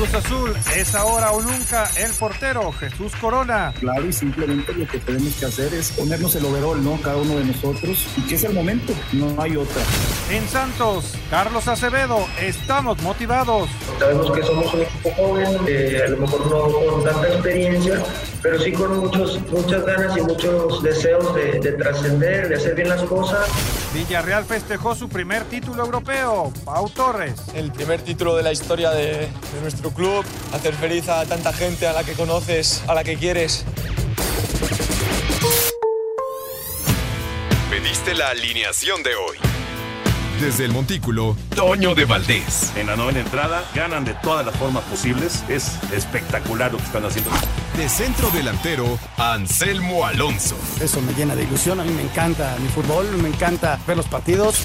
Cruz Azul, es ahora o nunca el portero Jesús Corona. Claro, y simplemente lo que tenemos que hacer es ponernos el overall, ¿no? Cada uno de nosotros, y que es el momento, no hay otra. En Santos, Carlos Acevedo, estamos motivados. Sabemos que somos un equipo joven, a lo mejor no con tanta experiencia, pero sí con muchos, muchas ganas y muchos deseos de, de trascender, de hacer bien las cosas. Villarreal festejó su primer título europeo. Pau Torres. El primer título de la historia de, de nuestro club. Hacer feliz a tanta gente a la que conoces, a la que quieres. Pediste la alineación de hoy. Desde el Montículo, Toño de Valdés. En la novena entrada ganan de todas las formas posibles. Es espectacular lo que están haciendo. De centro delantero, Anselmo Alonso. Eso me llena de ilusión. A mí me encanta mi fútbol, me encanta ver los partidos.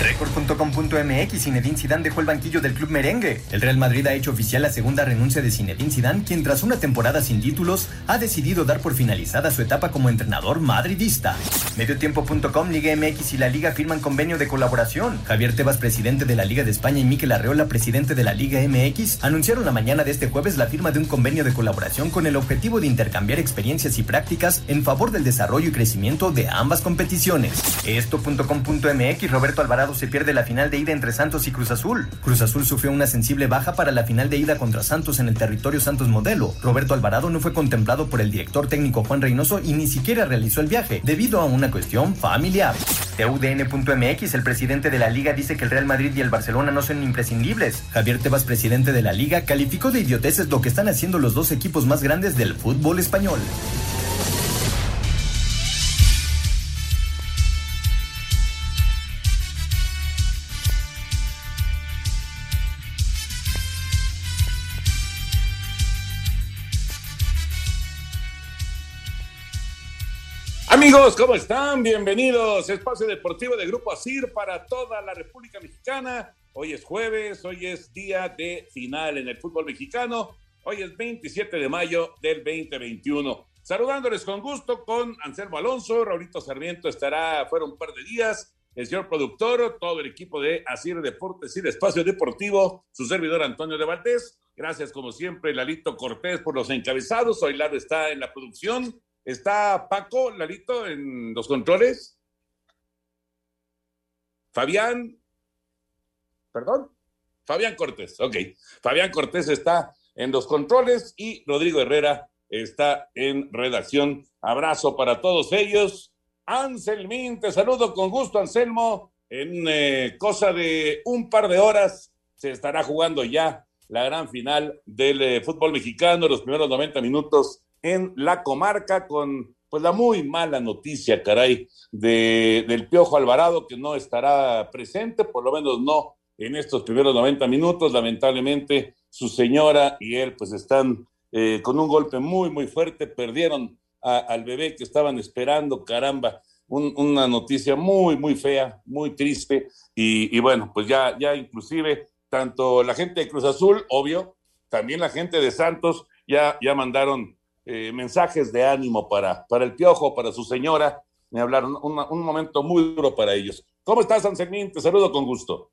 Record.com.mx Zinedine Zidane dejó el banquillo del club merengue. El Real Madrid ha hecho oficial la segunda renuncia de Zinedine Zidane, quien tras una temporada sin títulos ha decidido dar por finalizada su etapa como entrenador madridista. Mediotiempo.com Liga MX y la Liga firman convenio de colaboración. Javier Tebas, presidente de la Liga de España, y Miquel Arreola, presidente de la Liga MX, anunciaron la mañana de este jueves la firma de un convenio de colaboración con el objetivo de intercambiar experiencias y prácticas en favor del desarrollo y crecimiento de ambas competiciones. Esto.com.mx Roberto Alvarado se pierde la final de ida entre Santos y Cruz Azul. Cruz Azul sufrió una sensible baja para la final de ida contra Santos en el territorio Santos Modelo. Roberto Alvarado no fue contemplado por el director técnico Juan Reynoso y ni siquiera realizó el viaje, debido a una cuestión familiar. TUDN.mx, el presidente de la liga dice que el Real Madrid y el Barcelona no son imprescindibles. Javier Tebas, presidente de la liga, calificó de idioteces lo que están haciendo los dos equipos más grandes del fútbol español. Amigos, ¿cómo están? Bienvenidos. Espacio Deportivo de Grupo ASIR para toda la República Mexicana. Hoy es jueves, hoy es día de final en el fútbol mexicano. Hoy es 27 de mayo del 2021. Saludándoles con gusto con Anselmo Alonso, Raulito Sarmiento estará fuera un par de días, el señor productor, todo el equipo de Asir Deportes y de Espacio Deportivo, su servidor Antonio de Valdés. Gracias como siempre, Lalito Cortés por los encabezados. Hoy Lalo está en la producción. Está Paco, Lalito, en los controles. Fabián, perdón, Fabián Cortés, ok. Fabián Cortés está en los controles y Rodrigo Herrera está en redacción. Abrazo para todos ellos. Anselmín, te saludo con gusto, Anselmo. En eh, cosa de un par de horas se estará jugando ya la gran final del eh, fútbol mexicano, los primeros 90 minutos en la comarca con pues la muy mala noticia, caray, de, del Piojo Alvarado, que no estará presente, por lo menos no en estos primeros 90 minutos. Lamentablemente, su señora y él pues están eh, con un golpe muy, muy fuerte, perdieron al bebé que estaban esperando, caramba, un, una noticia muy, muy fea, muy triste, y, y bueno, pues ya, ya inclusive tanto la gente de Cruz Azul, obvio, también la gente de Santos ya, ya mandaron eh, mensajes de ánimo para, para el Piojo, para su señora. Me hablaron un, un momento muy duro para ellos. ¿Cómo estás, Anselmín? Te saludo con gusto.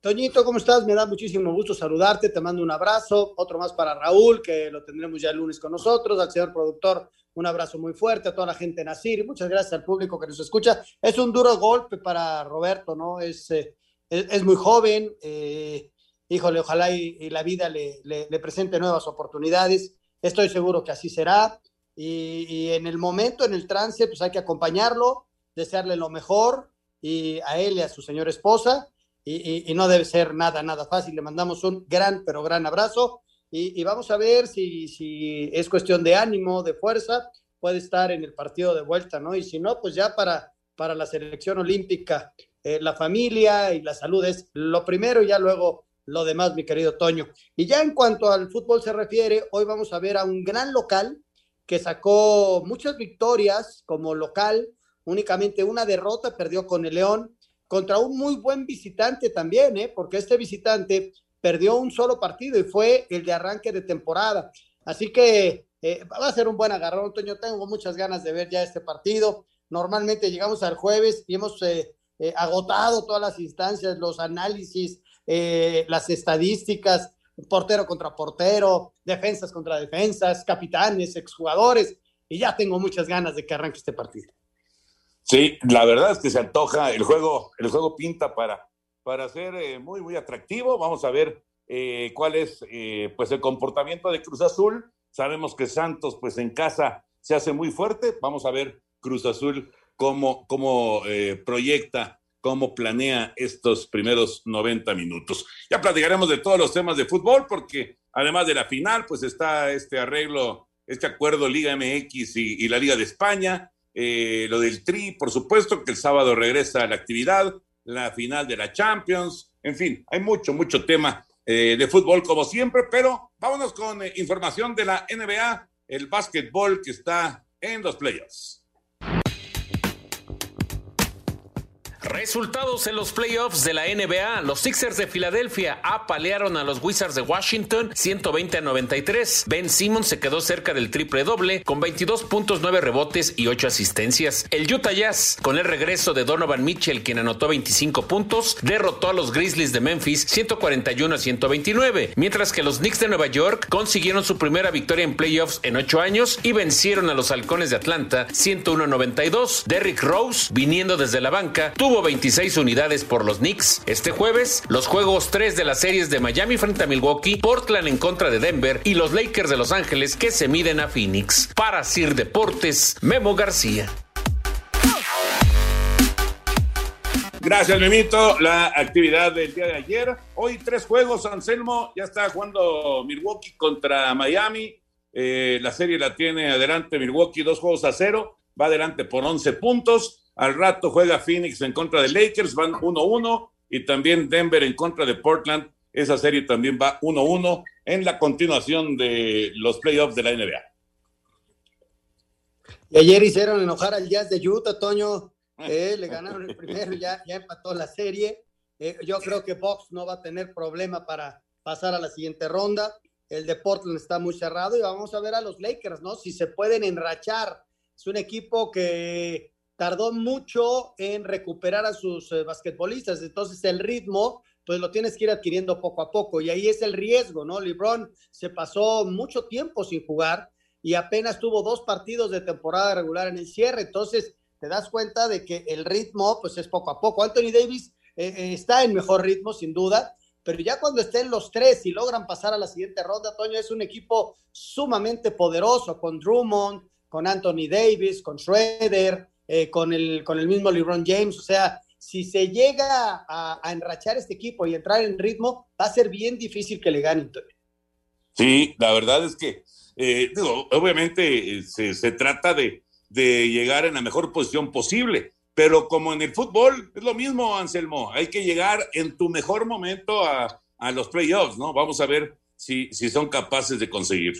Toñito, ¿cómo estás? Me da muchísimo gusto saludarte, te mando un abrazo, otro más para Raúl, que lo tendremos ya el lunes con nosotros, al señor productor, un abrazo muy fuerte, a toda la gente en Asir, muchas gracias al público que nos escucha. Es un duro golpe para Roberto, ¿no? Es, eh, es, es, muy joven, eh, híjole, ojalá y, y la vida le, le, le, presente nuevas oportunidades, estoy seguro que así será, y, en el momento, en el trance, pues hay que acompañarlo, desearle lo mejor, y a él y a su señora esposa, y, no debe ser nada, nada fácil. Le mandamos un gran, pero gran abrazo y, y, vamos a ver si, si es cuestión de ánimo, de fuerza, puede estar en el partido de vuelta, ¿no? Y si no, pues ya para, para la selección olímpica, eh, la familia y la salud es lo primero y ya luego lo demás, mi querido Toño. Y ya en cuanto al fútbol se refiere, hoy vamos a ver a un gran local que sacó muchas victorias como local, únicamente una derrota, perdió con el León contra un muy buen visitante también, ¿eh? porque este visitante perdió un solo partido y fue el de arranque de temporada. Así que eh, va a ser un buen agarrón, Toño. Tengo muchas ganas de ver ya este partido. Normalmente llegamos al jueves y hemos eh, eh, agotado todas las instancias, los análisis, las estadísticas, portero contra portero, defensas contra defensas, capitanes, exjugadores, y ya tengo muchas ganas de que arranque este partido. Sí, la verdad es que se antoja, el juego, el juego pinta para, para ser muy, muy atractivo. Vamos a ver cuál es pues el comportamiento de Cruz Azul Sabemos que Santos, pues en casa se hace muy fuerte. Vamos a ver Cruz Azul cómo, cómo eh, proyecta, cómo planea estos primeros 90 minutos. Ya platicaremos de todos los temas de fútbol, porque además de la final, pues está este arreglo, este acuerdo Liga MX y, la Liga de España, eh, lo del Tri, por supuesto, que el sábado regresa a la actividad, la final de la Champions, en fin, hay mucho, mucho tema eh, de fútbol como siempre, pero vámonos con eh, información de la NBA, el básquetbol que está en los playoffs. Resultados en los playoffs de la NBA. Los Sixers de Filadelfia apalearon a los Wizards de Washington 120 a 93. Ben Simmons se quedó cerca del triple doble con 22 puntos, 9 rebotes y 8 asistencias. El Utah Jazz, con el regreso de Donovan Mitchell, quien anotó 25 puntos, derrotó a los Grizzlies de Memphis 141 a 129, mientras que los Knicks de Nueva York consiguieron su primera victoria en playoffs en 8 años y vencieron a los Halcones de Atlanta 101 a 92. Derrick Rose, viniendo desde la banca, tuvo 26 unidades por los Knicks. Este jueves, los juegos 3 de las series de Miami frente a Milwaukee, Portland en contra de Denver y los Lakers de Los Ángeles que se miden a Phoenix. Para Sir Deportes, Memo García. Gracias, Memito. La actividad del día de ayer. Hoy tres juegos, Anselmo. Ya está jugando Milwaukee contra Miami. Eh, la serie la tiene adelante Milwaukee, dos juegos a cero. Va adelante por 11 puntos. Al rato juega Phoenix en contra de Lakers, van 1-1 y también Denver en contra de Portland. Esa serie también va 1-1 en la continuación de los playoffs de la NBA. Y ayer hicieron enojar al Jazz de Utah, Toño. Eh, le ganaron el primero, ya, ya empató la serie. Eh, yo creo que Box no va a tener problema para pasar a la siguiente ronda. El de Portland está muy cerrado y vamos a ver a los Lakers, ¿no? Si se pueden enrachar. Es un equipo que tardó mucho en recuperar a sus eh, basquetbolistas, entonces el ritmo pues lo tienes que ir adquiriendo poco a poco y ahí es el riesgo, ¿no? LeBron se pasó mucho tiempo sin jugar y apenas tuvo dos partidos de temporada regular en el cierre, entonces te das cuenta de que el ritmo pues es poco a poco. Anthony Davis eh, eh, está en mejor ritmo sin duda, pero ya cuando estén los tres y logran pasar a la siguiente ronda, Toño es un equipo sumamente poderoso con Drummond, con Anthony Davis, con Schroeder, eh, con, el, con el mismo LeBron James. O sea, si se llega a, enrachar este equipo y entrar en ritmo, va a ser bien difícil que le ganen. Sí, la verdad es que, eh, obviamente eh, se, trata de, llegar en la mejor posición posible, pero como en el fútbol, es lo mismo, Anselmo, hay que llegar en tu mejor momento a, los playoffs, ¿no? Vamos a ver si, si son capaces de conseguir.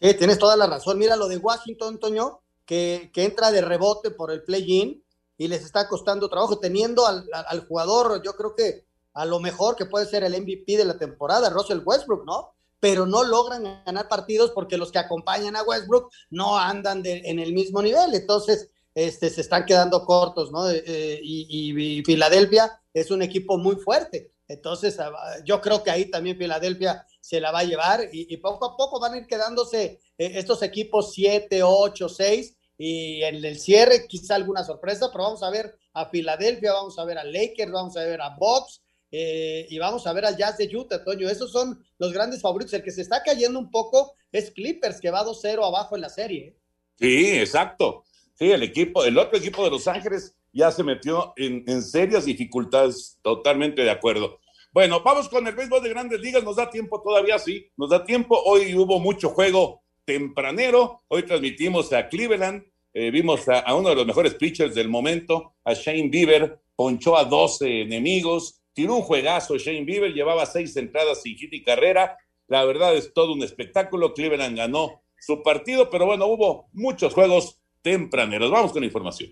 Sí, tienes toda la razón. Mira lo de Washington, Toño, que, entra de rebote por el play-in y les está costando trabajo, teniendo al, jugador, yo creo que a lo mejor que puede ser el MVP de la temporada, Russell Westbrook, ¿no? Pero no logran ganar partidos porque los que acompañan a Westbrook no andan en el mismo nivel, entonces este, se están quedando cortos, ¿no? Eh, eh, y, Filadelfia es un equipo muy fuerte, entonces ah, yo creo que ahí también Filadelfia se la va a llevar y, poco a poco van a ir quedándose estos equipos 7, 8, 6 y en el cierre quizá alguna sorpresa, pero vamos a ver a Filadelfia, vamos a ver a Lakers, vamos a ver a Bucks eh, y vamos a ver al Jazz de Utah, Toño. Esos son los grandes favoritos. El que se está cayendo un poco es Clippers, que va 2-0 abajo en la serie. ¿eh? Sí, exacto. Sí, el equipo, el otro equipo de Los Ángeles ya se metió en, en serias dificultades, totalmente de acuerdo. Bueno, vamos con el béisbol de grandes ligas. Nos da tiempo todavía, sí. Nos da tiempo. Hoy hubo mucho juego tempranero. Hoy transmitimos a Cleveland. Eh, vimos a, uno de los mejores pitchers del momento, a Shane Bieber. Ponchó a 12 enemigos. Tiró un juegazo. Shane Bieber llevaba seis entradas sin hit y carrera. La verdad es todo un espectáculo. Cleveland ganó su partido, pero bueno, hubo muchos juegos tempraneros. Vamos con la información.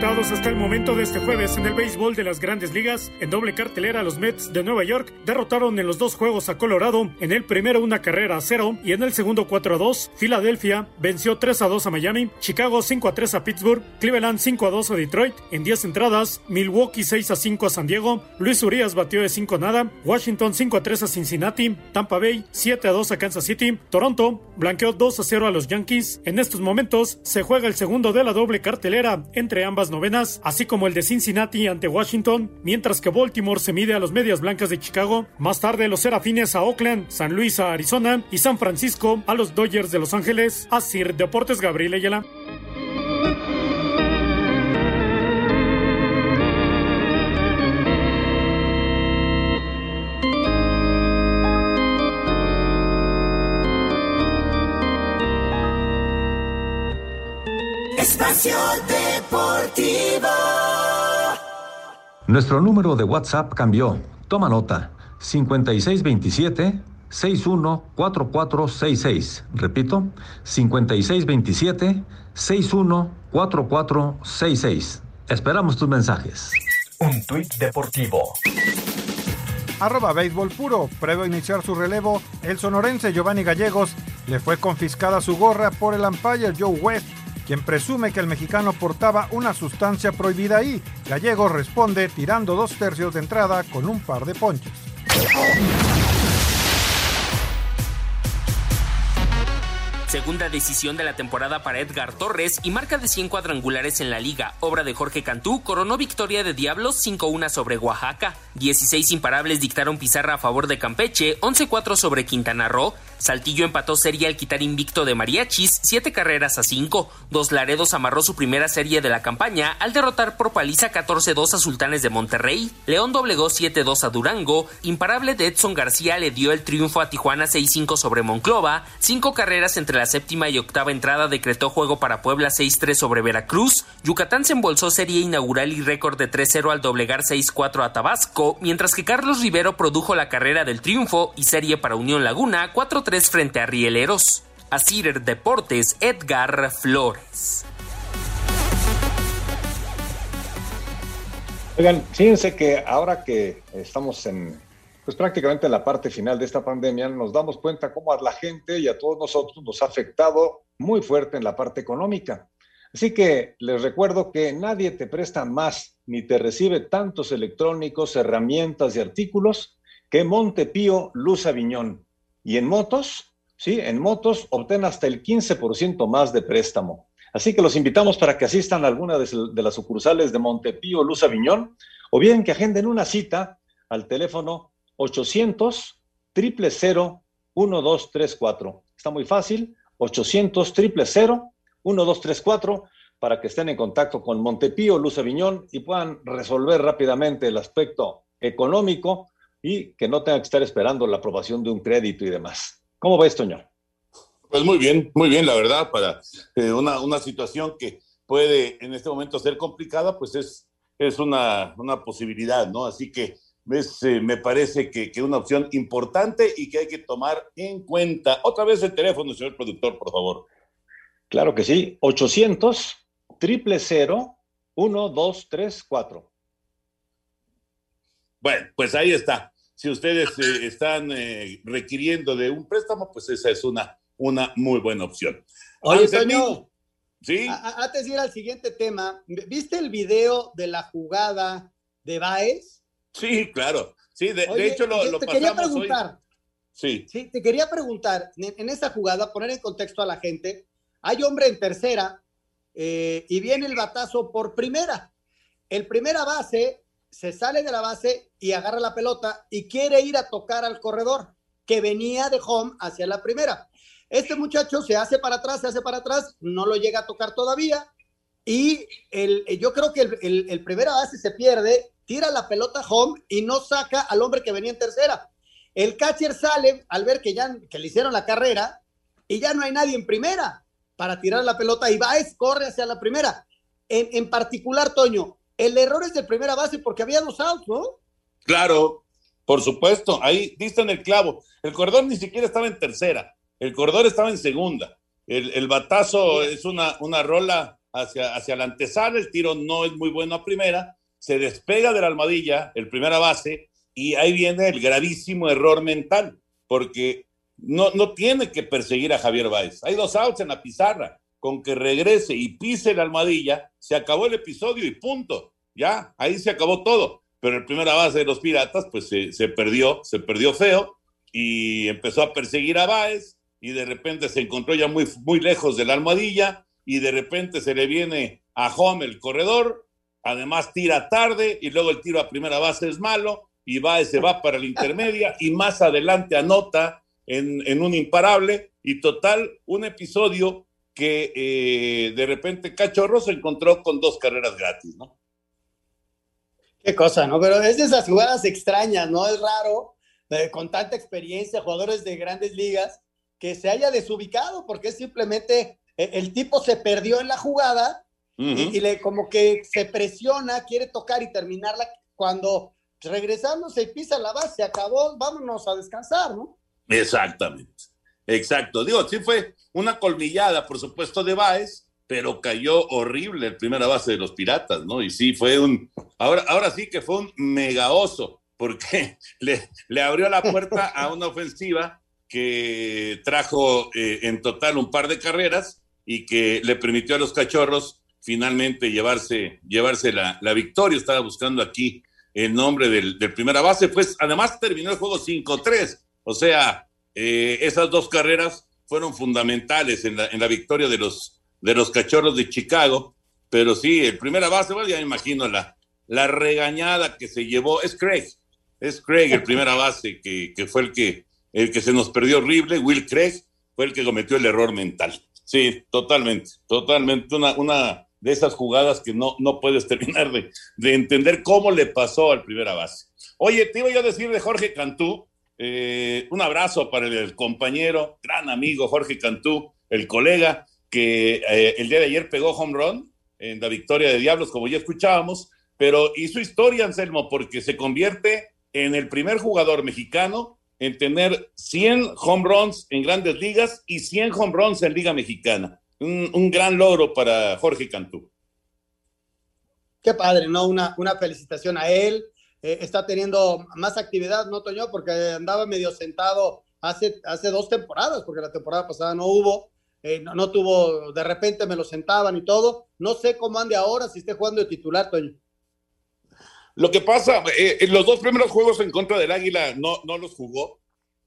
Resultados hasta el momento de este jueves en el béisbol de las grandes ligas. En doble cartelera, los Mets de Nueva York derrotaron en los dos juegos a Colorado. En el primero una carrera a cero y en el segundo 4 a 2. Filadelfia venció 3 a 2 a Miami. Chicago 5 a 3 a Pittsburgh. Cleveland 5 a 2 a Detroit. En 10 entradas, Milwaukee 6 a 5 a San Diego. Luis Urias batió de 5 a nada. Washington 5 a 3 a Cincinnati. Tampa Bay 7 a 2 a Kansas City. Toronto blanqueó 2 a 0 a los Yankees. En estos momentos se juega el segundo de la doble cartelera entre ambas novenas, así como el de Cincinnati ante Washington, mientras que Baltimore se mide a los medias blancas de Chicago. Más tarde los Serafines a Oakland, San Luis a Arizona y San Francisco a los Dodgers de Los Ángeles. Así Deportes Gabriel Ayala. Espacio Deportivo. Nuestro número de WhatsApp cambió. Toma nota. 5627 614466. Repito, 5627 614466. Esperamos tus mensajes. Un tuit deportivo. Arroba béisbol puro. Previo a iniciar su relevo, el sonorense Giovanni Gallegos le fue confiscada su gorra por el umpire Joe West quien presume que el mexicano portaba una sustancia prohibida ahí. Gallegos responde tirando dos tercios de entrada con un par de ponches. Segunda decisión de la temporada para Edgar Torres y marca de 100 cuadrangulares en la liga. Obra de Jorge Cantú coronó victoria de Diablos 5-1 sobre Oaxaca. 16 imparables dictaron pizarra a favor de Campeche, 11-4 sobre Quintana Roo. Saltillo empató serie al quitar invicto de Mariachis, 7 carreras a 5. Dos Laredos amarró su primera serie de la campaña al derrotar por paliza 14-2 a Sultanes de Monterrey. León doblegó 7-2 a Durango. Imparable de Edson García le dio el triunfo a Tijuana 6-5 sobre Monclova. Cinco carreras entre la séptima y octava entrada decretó juego para Puebla 6-3 sobre Veracruz. Yucatán se embolsó serie inaugural y récord de 3-0 al doblegar 6-4 a Tabasco, mientras que Carlos Rivero produjo la carrera del triunfo y serie para Unión Laguna 4-3 frente a Rieleros. A Cider Deportes, Edgar Flores. Oigan, fíjense que ahora que estamos en pues prácticamente en la parte final de esta pandemia, nos damos cuenta cómo a la gente y a todos nosotros nos ha afectado muy fuerte en la parte económica. Así que les recuerdo que nadie te presta más ni te recibe tantos electrónicos, herramientas y artículos que Montepío Luz Aviñón. Y en motos, sí, en motos obtén hasta el 15% más de préstamo. Así que los invitamos para que asistan a alguna de, las sucursales de Montepío Luz Aviñón o bien que agenden una cita al teléfono 800 000 1234. Está muy fácil, 800 000 1234 para que estén en contacto con Montepío, Luz Aviñón y puedan resolver rápidamente el aspecto económico y que no tengan que estar esperando la aprobación de un crédito y demás. ¿Cómo ves, Toño? Pues muy bien, muy bien, la verdad, para eh, una, una, situación que puede en este momento ser complicada, pues es, es una, una posibilidad, ¿no? Así que es, eh, me parece que, que, una opción importante y que hay que tomar en cuenta. Otra vez el teléfono, señor productor, por favor. Claro que sí, 800 000 1234. Bueno, pues ahí está. Si ustedes eh, están eh, requiriendo de un préstamo, pues esa es una, una muy buena opción. Oye, Toño, ¿Sí? antes de ir al siguiente tema, ¿viste el video de la jugada de Baez? Sí, claro. Sí, de, de hecho lo, te, lo te pasamos quería preguntar. hoy. Sí. Sí, te quería preguntar, en, en esa jugada, poner en contexto a la gente, hay hombre en tercera eh, y viene el batazo por primera. El primera base se sale de la base y agarra la pelota y quiere ir a tocar al corredor que venía de home hacia la primera. Este muchacho se hace para atrás, se hace para atrás, no lo llega a tocar todavía y el, yo creo que el, el, el primera base se pierde, tira la pelota home y no saca al hombre que venía en tercera. El catcher sale al ver que ya que le hicieron la carrera y ya no hay nadie en primera para tirar la pelota y Baez corre hacia la primera. En, en particular, Toño, el error es de primera base porque había dos outs, ¿no? Claro, por supuesto, ahí diste en el clavo. El corredor ni siquiera estaba en tercera, el corredor estaba en segunda. El, el batazo es una, una rola hacia, hacia la antesala, el tiro no es muy bueno a primera, se despega de la almohadilla, el primera base, y ahí viene el gravísimo error mental, porque no, no tiene que perseguir a Javier Báez. Hay dos outs en la pizarra. Con que regrese y pise la almohadilla, se acabó el episodio y punto. Ya, ahí se acabó todo. Pero el primera base de los Piratas, pues se, perdió, se perdió feo y empezó a perseguir a Báez y de repente se encontró ya muy, muy lejos de la almohadilla y de repente se le viene a Home el corredor, además tira tarde y luego el tiro a primera base es malo y Baez se va para la intermedia y más adelante anota en un imparable y total un episodio que eh, de repente Cachorro se encontró con dos carreras gratis, ¿no? Qué cosa, ¿no? Pero es de esas jugadas extrañas, ¿no? Es raro, eh, con tanta experiencia, jugadores de grandes ligas, que se haya desubicado, porque es simplemente eh, el tipo se perdió en la jugada y, y, le como que se presiona, quiere tocar y terminarla cuando regresándose y pisa la base, se acabó, vámonos a descansar, ¿no? Exactamente, exacto. Digo, sí fue una colmillada, por supuesto, de Baez, pero cayó horrible el primera base de los Piratas, ¿no? Y sí, fue un, ahora, ahora sí que fue un mega oso, porque le, abrió la puerta a una ofensiva que trajo eh, en total un par de carreras y que le permitió a los cachorros finalmente llevarse, llevarse la, la victoria. Estaba buscando aquí el nombre del, del, primera base, pues además terminó el juego 5-3, o sea, eh, esas dos carreras fueron fundamentales en la, en la victoria de los, de los cachorros de Chicago, pero sí, el primera base, bueno, ya me imagino la, regañada que se llevó, es Craig, es Craig el primera base que, que fue el que, el que se nos perdió horrible, Will Craig fue el que cometió el error mental. Sí, totalmente, totalmente, una, una de esas jugadas que no, no puedes terminar de, de, entender cómo le pasó al primera base. Oye, te iba yo a decir de Jorge Cantú, eh, un abrazo para el, compañero, gran amigo Jorge Cantú, el colega que eh, el día de ayer pegó home run en la victoria de Diablos, como ya escuchábamos, pero hizo historia, Anselmo, porque se convierte en el primer jugador mexicano en tener 100 home runs en grandes ligas y 100 home runs en Liga Mexicana un, gran logro para Jorge Cantú. Qué padre, ¿no? Una felicitación a él. Eh, está teniendo más actividad, ¿no, Toño? Porque andaba medio sentado hace, hace dos temporadas, porque la temporada pasada no hubo. Eh, no, no, tuvo, de repente me lo sentaban y todo. No sé cómo ande ahora, si esté jugando de titular, Toño. Lo que pasa, eh, en los dos primeros juegos en contra del Águila no, no los jugó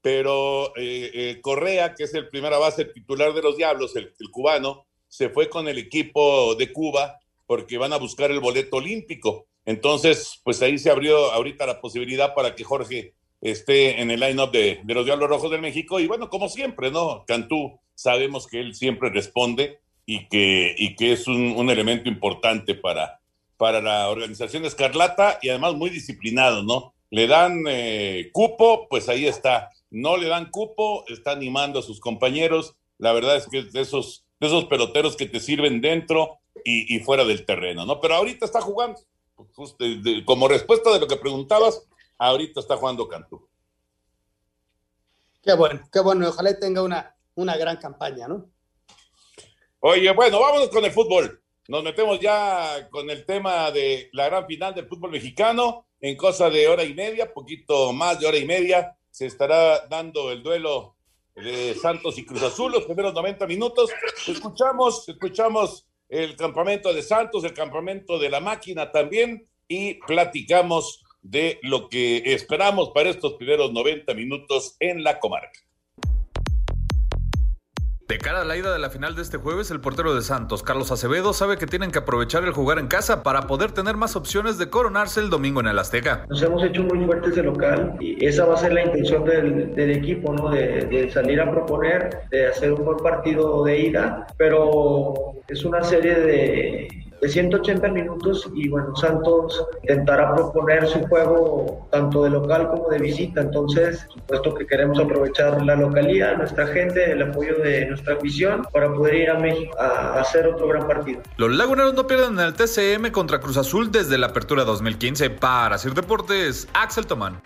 pero eh, eh, Correa, que es el primera base titular de los Diablos, el, el, cubano, se fue con el equipo de Cuba porque van a buscar el boleto olímpico. Entonces, pues ahí se abrió ahorita la posibilidad para que Jorge esté en el line-up de, los Diablos Rojos del México. Y bueno, como siempre, ¿no? Cantú, sabemos que él siempre responde y que, y que es un, un elemento importante para, para la organización Escarlata y además muy disciplinado, ¿no? Le dan eh, cupo, pues ahí está no le dan cupo, está animando a sus compañeros. La verdad es que es de esos, de esos peloteros que te sirven dentro y, y fuera del terreno, ¿no? Pero ahorita está jugando. Pues, de, de, como respuesta de lo que preguntabas, ahorita está jugando Cantú. Qué bueno, qué bueno. Ojalá tenga una, una gran campaña, ¿no? Oye, bueno, vámonos con el fútbol. Nos metemos ya con el tema de la gran final del fútbol mexicano en cosa de hora y media, poquito más de hora y media se estará dando el duelo de Santos y Cruz Azul, los primeros 90 minutos. Escuchamos, escuchamos el campamento de Santos, el campamento de la máquina también, y platicamos de lo que esperamos para estos primeros 90 minutos en la comarca. De cara a la ida de la final de este jueves, el portero de Santos, Carlos Acevedo, sabe que tienen que aprovechar el jugar en casa para poder tener más opciones de coronarse el domingo en el Azteca. Nos hemos hecho muy fuertes de local y esa va a ser la intención del, equipo, ¿no? De, salir a proponer, de hacer un buen partido de ida, pero es una serie de, de 180 minutos y bueno, Santos intentará proponer su juego tanto de local como de visita, entonces supuesto que queremos aprovechar la localía, nuestra gente, el apoyo de nuestra afición para poder ir a México a hacer otro gran partido. Los laguneros no pierden en el TCM contra Cruz Azul desde la apertura 2015. Para Sir Deportes, Axel Tomán.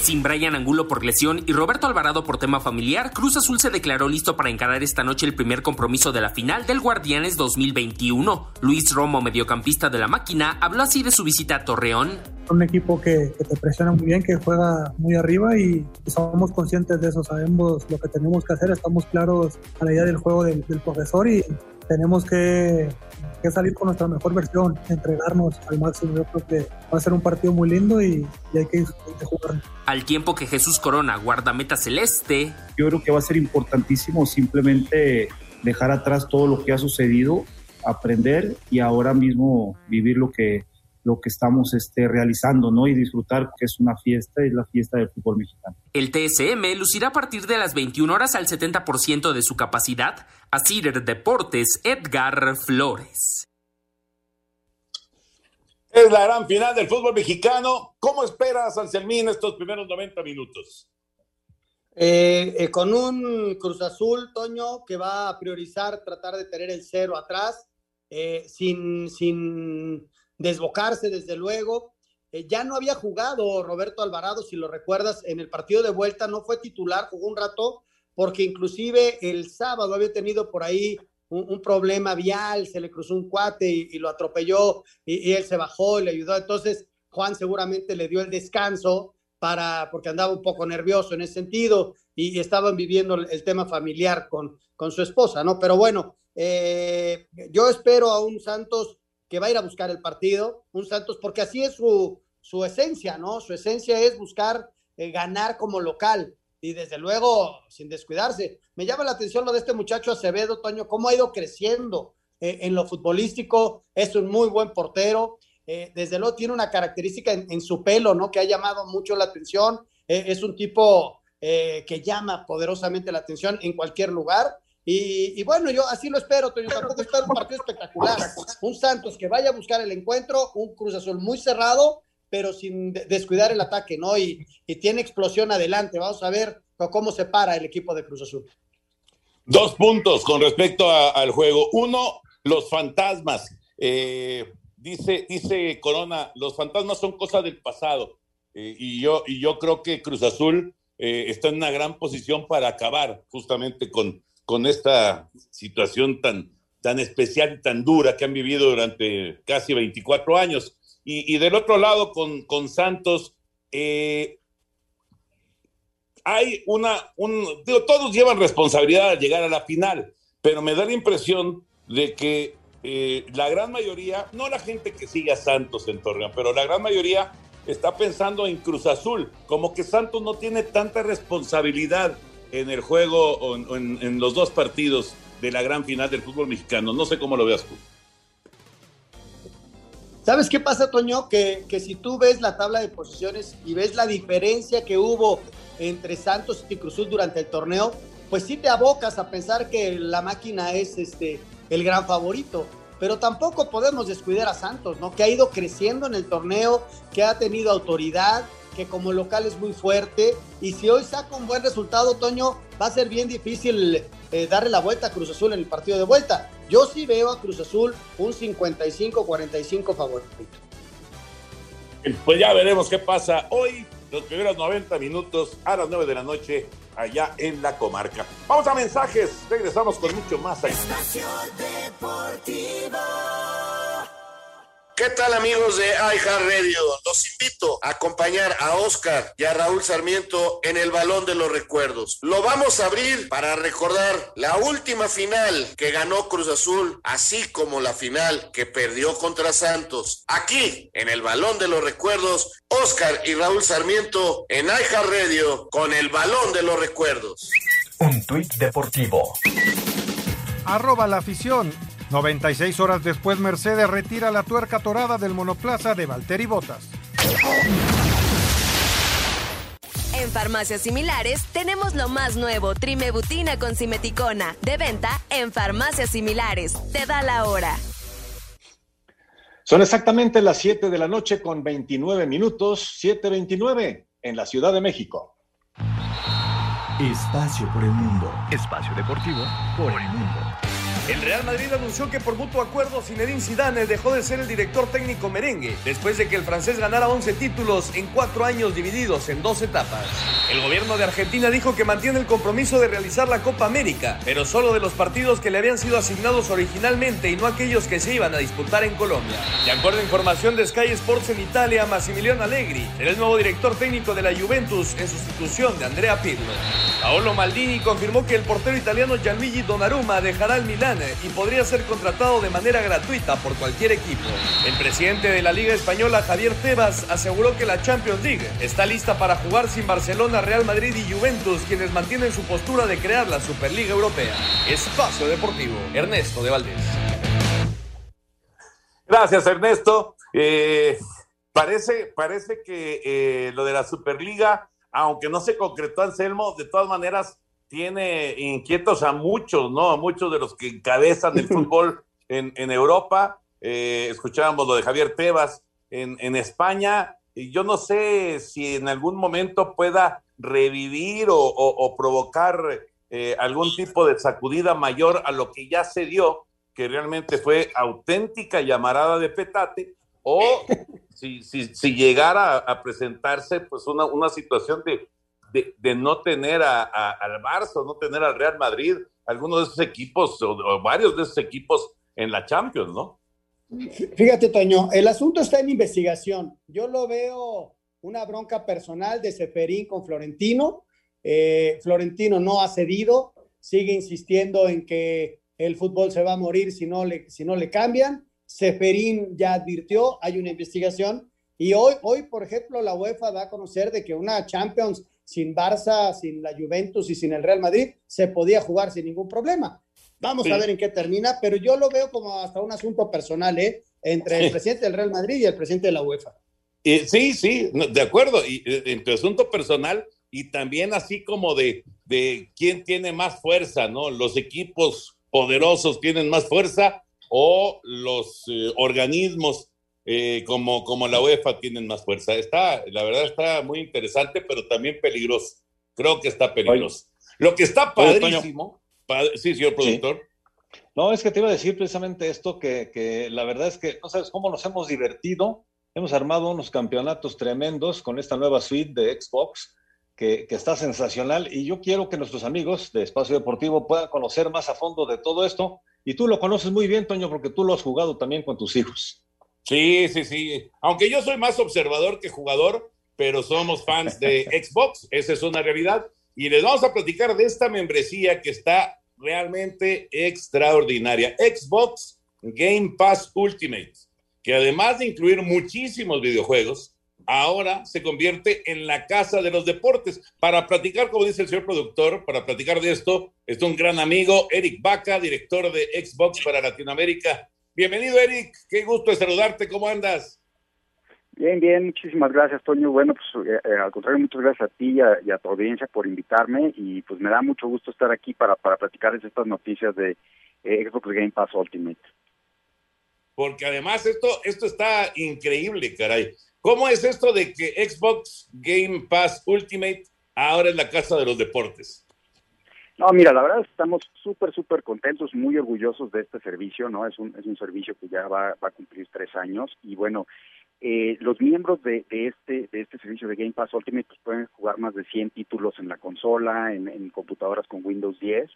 Sin Brian Angulo por lesión y Roberto Alvarado por tema familiar, Cruz Azul se declaró listo para encarar esta noche el primer compromiso de la final del Guardianes 2021. Luis Romo, mediocampista de la máquina, habló así de su visita a Torreón. Un equipo que, te presiona muy bien, que juega muy arriba y, somos conscientes de eso, sabemos lo que tenemos que hacer, estamos claros a la idea del juego del profesor y tenemos que que salir con nuestra mejor versión, entregarnos al máximo. Yo creo que va a ser un partido muy lindo y, hay que, jugar. Al tiempo que Jesús Corona, guardameta celeste. Yo creo que va a ser importantísimo simplemente dejar atrás todo lo que ha sucedido, aprender y ahora mismo vivir lo que lo que estamos este, realizando, ¿no? Y disfrutar que es una fiesta, es la fiesta del fútbol mexicano. El TSM lucirá a partir de las 21 horas al 70% de su capacidad. A Cider Deportes, Edgar Flores. Es la gran final del fútbol mexicano. ¿Cómo esperas, Anselmín, estos primeros 90 minutos? Eh, eh, con un Cruz Azul, Toño, que va a priorizar tratar de tener el cero atrás, eh, sin, sin desbocarse, desde luego. Eh, ya no había jugado Roberto Alvarado, si lo recuerdas, en el partido de vuelta, no fue titular, jugó un rato, porque inclusive el sábado había tenido por ahí un, problema vial, se le cruzó un cuate y, lo atropelló y, él se bajó y le ayudó. Entonces, Juan seguramente le dio el descanso para, porque andaba un poco nervioso en ese sentido y, estaban viviendo el, tema familiar con, con su esposa, ¿no? Pero bueno, eh, yo espero a un Santos que va a ir a buscar el partido, un Santos, porque así es su, su esencia, ¿no? Su esencia es buscar eh, ganar como local y desde luego sin descuidarse. Me llama la atención lo de este muchacho Acevedo, Toño, cómo ha ido creciendo eh, en lo futbolístico, es un muy buen portero, eh, desde luego tiene una característica en, su pelo, ¿no? Que ha llamado mucho la atención, es un tipo que llama poderosamente la atención en cualquier lugar y, bueno, yo así lo espero, Toño. Tampoco espero un partido espectacular. Un Santos que vaya a buscar el encuentro, un Cruz Azul muy cerrado, pero sin descuidar el ataque, ¿no? Y, tiene explosión adelante. Vamos a ver cómo se para el equipo de Cruz Azul. Dos puntos con respecto al juego. Uno, los fantasmas. Eh, dice, dice Corona, los fantasmas son cosas del pasado. Eh, y, yo, y yo creo que Cruz Azul eh, está en una gran posición para acabar justamente con, con esta situación tan, tan especial y tan dura que han vivido durante casi 24 años. Y, del otro lado, con, con Santos, eh, hay una, un, digo, todos llevan responsabilidad al llegar a la final, pero me da la impresión de que eh, la gran mayoría, no la gente que sigue a Santos en Torreón, pero la gran mayoría está pensando en Cruz Azul, como que Santos no tiene tanta responsabilidad en el juego o en, los dos partidos de la gran final del fútbol mexicano. No sé cómo lo veas tú. ¿Sabes qué pasa, Toño? Que, que si tú ves la tabla de posiciones y ves la diferencia que hubo entre Santos y Cruzul durante el torneo, pues sí te abocas a pensar que la máquina es este, el gran favorito. Pero tampoco podemos descuidar a Santos, ¿no? Que ha ido creciendo en el torneo, que ha tenido autoridad, que como local es muy fuerte. Y si hoy saca un buen resultado, Toño, va a ser bien difícil eh, darle la vuelta a Cruz Azul en el partido de vuelta. Yo sí veo a Cruz Azul un 55-45 favorito. Pues ya veremos qué pasa hoy, los primeros 90 minutos a las 9 de la noche allá en la comarca. Vamos a mensajes, regresamos con mucho más. Ahí. ¿Qué tal amigos de Radio? Los invito a acompañar a Oscar y a Raúl Sarmiento en el Balón de los Recuerdos. Lo vamos a abrir para recordar la última final que ganó Cruz Azul, así como la final que perdió contra Santos. Aquí, en el Balón de los Recuerdos, Oscar y Raúl Sarmiento en Radio con el Balón de los Recuerdos. Un tuit deportivo. Arroba la afición. 96 horas después, Mercedes retira la tuerca torada del monoplaza de Valtteri Bottas. En farmacias similares tenemos lo más nuevo, Trimebutina con Simeticona, de venta en farmacias similares. Te da la hora. Son exactamente las 7 de la noche con 29 minutos, 7.29 en la Ciudad de México. Espacio por el mundo. Espacio deportivo por el mundo. El Real Madrid anunció que por mutuo acuerdo Zinedine Zidane dejó de ser el director técnico merengue después de que el francés ganara 11 títulos en cuatro años divididos en dos etapas. El gobierno de Argentina dijo que mantiene el compromiso de realizar la Copa América, pero solo de los partidos que le habían sido asignados originalmente y no aquellos que se iban a disputar en Colombia. De acuerdo a información de Sky Sports en Italia, Massimiliano Allegri será el nuevo director técnico de la Juventus en sustitución de Andrea Pirlo. Paolo Maldini confirmó que el portero italiano Gianluigi Donnarumma dejará el Milán y podría ser contratado de manera gratuita por cualquier equipo. El presidente de la Liga Española, Javier Tebas, aseguró que la Champions League está lista para jugar sin Barcelona, Real Madrid y Juventus, quienes mantienen su postura de crear la Superliga Europea. Espacio Deportivo, Ernesto de Valdés. Gracias, Ernesto. Eh, parece, parece que eh, lo de la Superliga, aunque no se concretó Anselmo, de todas maneras tiene inquietos a muchos, ¿no? A muchos de los que encabezan el fútbol en, en Europa. Eh, escuchábamos lo de Javier Tebas en, en, España. Y yo no sé si en algún momento pueda revivir o, o, o provocar eh, algún tipo de sacudida mayor a lo que ya se dio, que realmente fue auténtica llamarada de petate, o si, si, si llegara a, a presentarse pues una, una situación de de, no tener a, al Barça, no tener al Real Madrid, algunos de esos equipos o, o, varios de esos equipos en la Champions, ¿no? Fíjate, Toño, el asunto está en investigación. Yo lo veo una bronca personal de Seferín con Florentino. Eh, Florentino no ha cedido, sigue insistiendo en que el fútbol se va a morir si no le, si no le cambian. Seferín ya advirtió, hay una investigación. Y hoy, hoy, por ejemplo, la UEFA da a conocer de que una Champions sin Barça, sin la Juventus y sin el Real Madrid, se podía jugar sin ningún problema. Vamos sí. a ver en qué termina, pero yo lo veo como hasta un asunto personal, ¿eh? Entre el presidente del Real Madrid y el presidente de la UEFA. Eh, sí, sí, de acuerdo, y, entre asunto personal y también así como de, de quién tiene más fuerza, ¿no? Los equipos poderosos tienen más fuerza o los eh, organismos eh, como, como la UEFA tienen más fuerza. Está, la verdad está muy interesante, pero también peligroso. Creo que está peligroso. Lo que está padrísimo, sí, señor productor. Sí. No, es que te iba a decir precisamente esto, que, que la verdad es que no sabes cómo nos hemos divertido. Hemos armado unos campeonatos tremendos con esta nueva suite de Xbox, que, que, está sensacional. Y yo quiero que nuestros amigos de Espacio Deportivo puedan conocer más a fondo de todo esto. Y tú lo conoces muy bien, Toño, porque tú lo has jugado también con tus hijos. Sí, sí, sí. Aunque yo soy más observador que jugador, pero somos fans de Xbox, esa es una realidad. Y les vamos a platicar de esta membresía que está realmente extraordinaria. Xbox Game Pass Ultimate, que además de incluir muchísimos videojuegos, ahora se convierte en la casa de los deportes. Para platicar, como dice el señor productor, para platicar de esto, está un gran amigo, Eric Baca, director de Xbox para Latinoamérica. Bienvenido, Eric. Qué gusto saludarte. ¿Cómo andas? Bien, bien. Muchísimas gracias, Toño. Bueno, pues eh, eh, al contrario, muchas gracias a ti y a, y a, tu audiencia por invitarme y pues me da mucho gusto estar aquí para, para platicarles estas noticias de eh, Xbox Game Pass Ultimate. Porque además esto, esto está increíble, caray. ¿Cómo es esto de que Xbox Game Pass Ultimate ahora es la casa de los deportes? No, mira, la verdad estamos súper, súper contentos, muy orgullosos de este servicio, ¿no? Es un, es un servicio que ya va, va a cumplir tres años y bueno, eh, los miembros de, de, este de este servicio de Game Pass Ultimate pues, pueden jugar más de 100 títulos en la consola, en, computadoras con Windows 10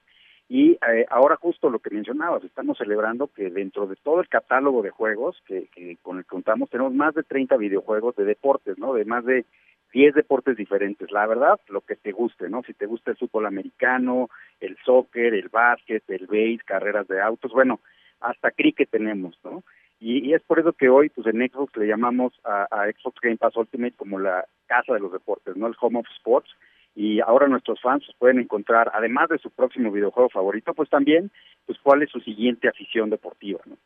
y eh, ahora justo lo que mencionabas, estamos celebrando que dentro de todo el catálogo de juegos que, que con el que contamos tenemos más de 30 videojuegos de deportes, ¿no? De más de 10 deportes diferentes. La verdad, lo que te guste, ¿no? Si te gusta el fútbol americano, el soccer, el básquet, el base, carreras de autos, bueno, hasta cricket tenemos, ¿no? Y, y, es por eso que hoy, pues en Xbox le llamamos a, a, Xbox Game Pass Ultimate como la casa de los deportes, ¿no? El Home of Sports. Y ahora nuestros fans pues, pueden encontrar, además de su próximo videojuego favorito, pues también, pues cuál es su siguiente afición deportiva, ¿no?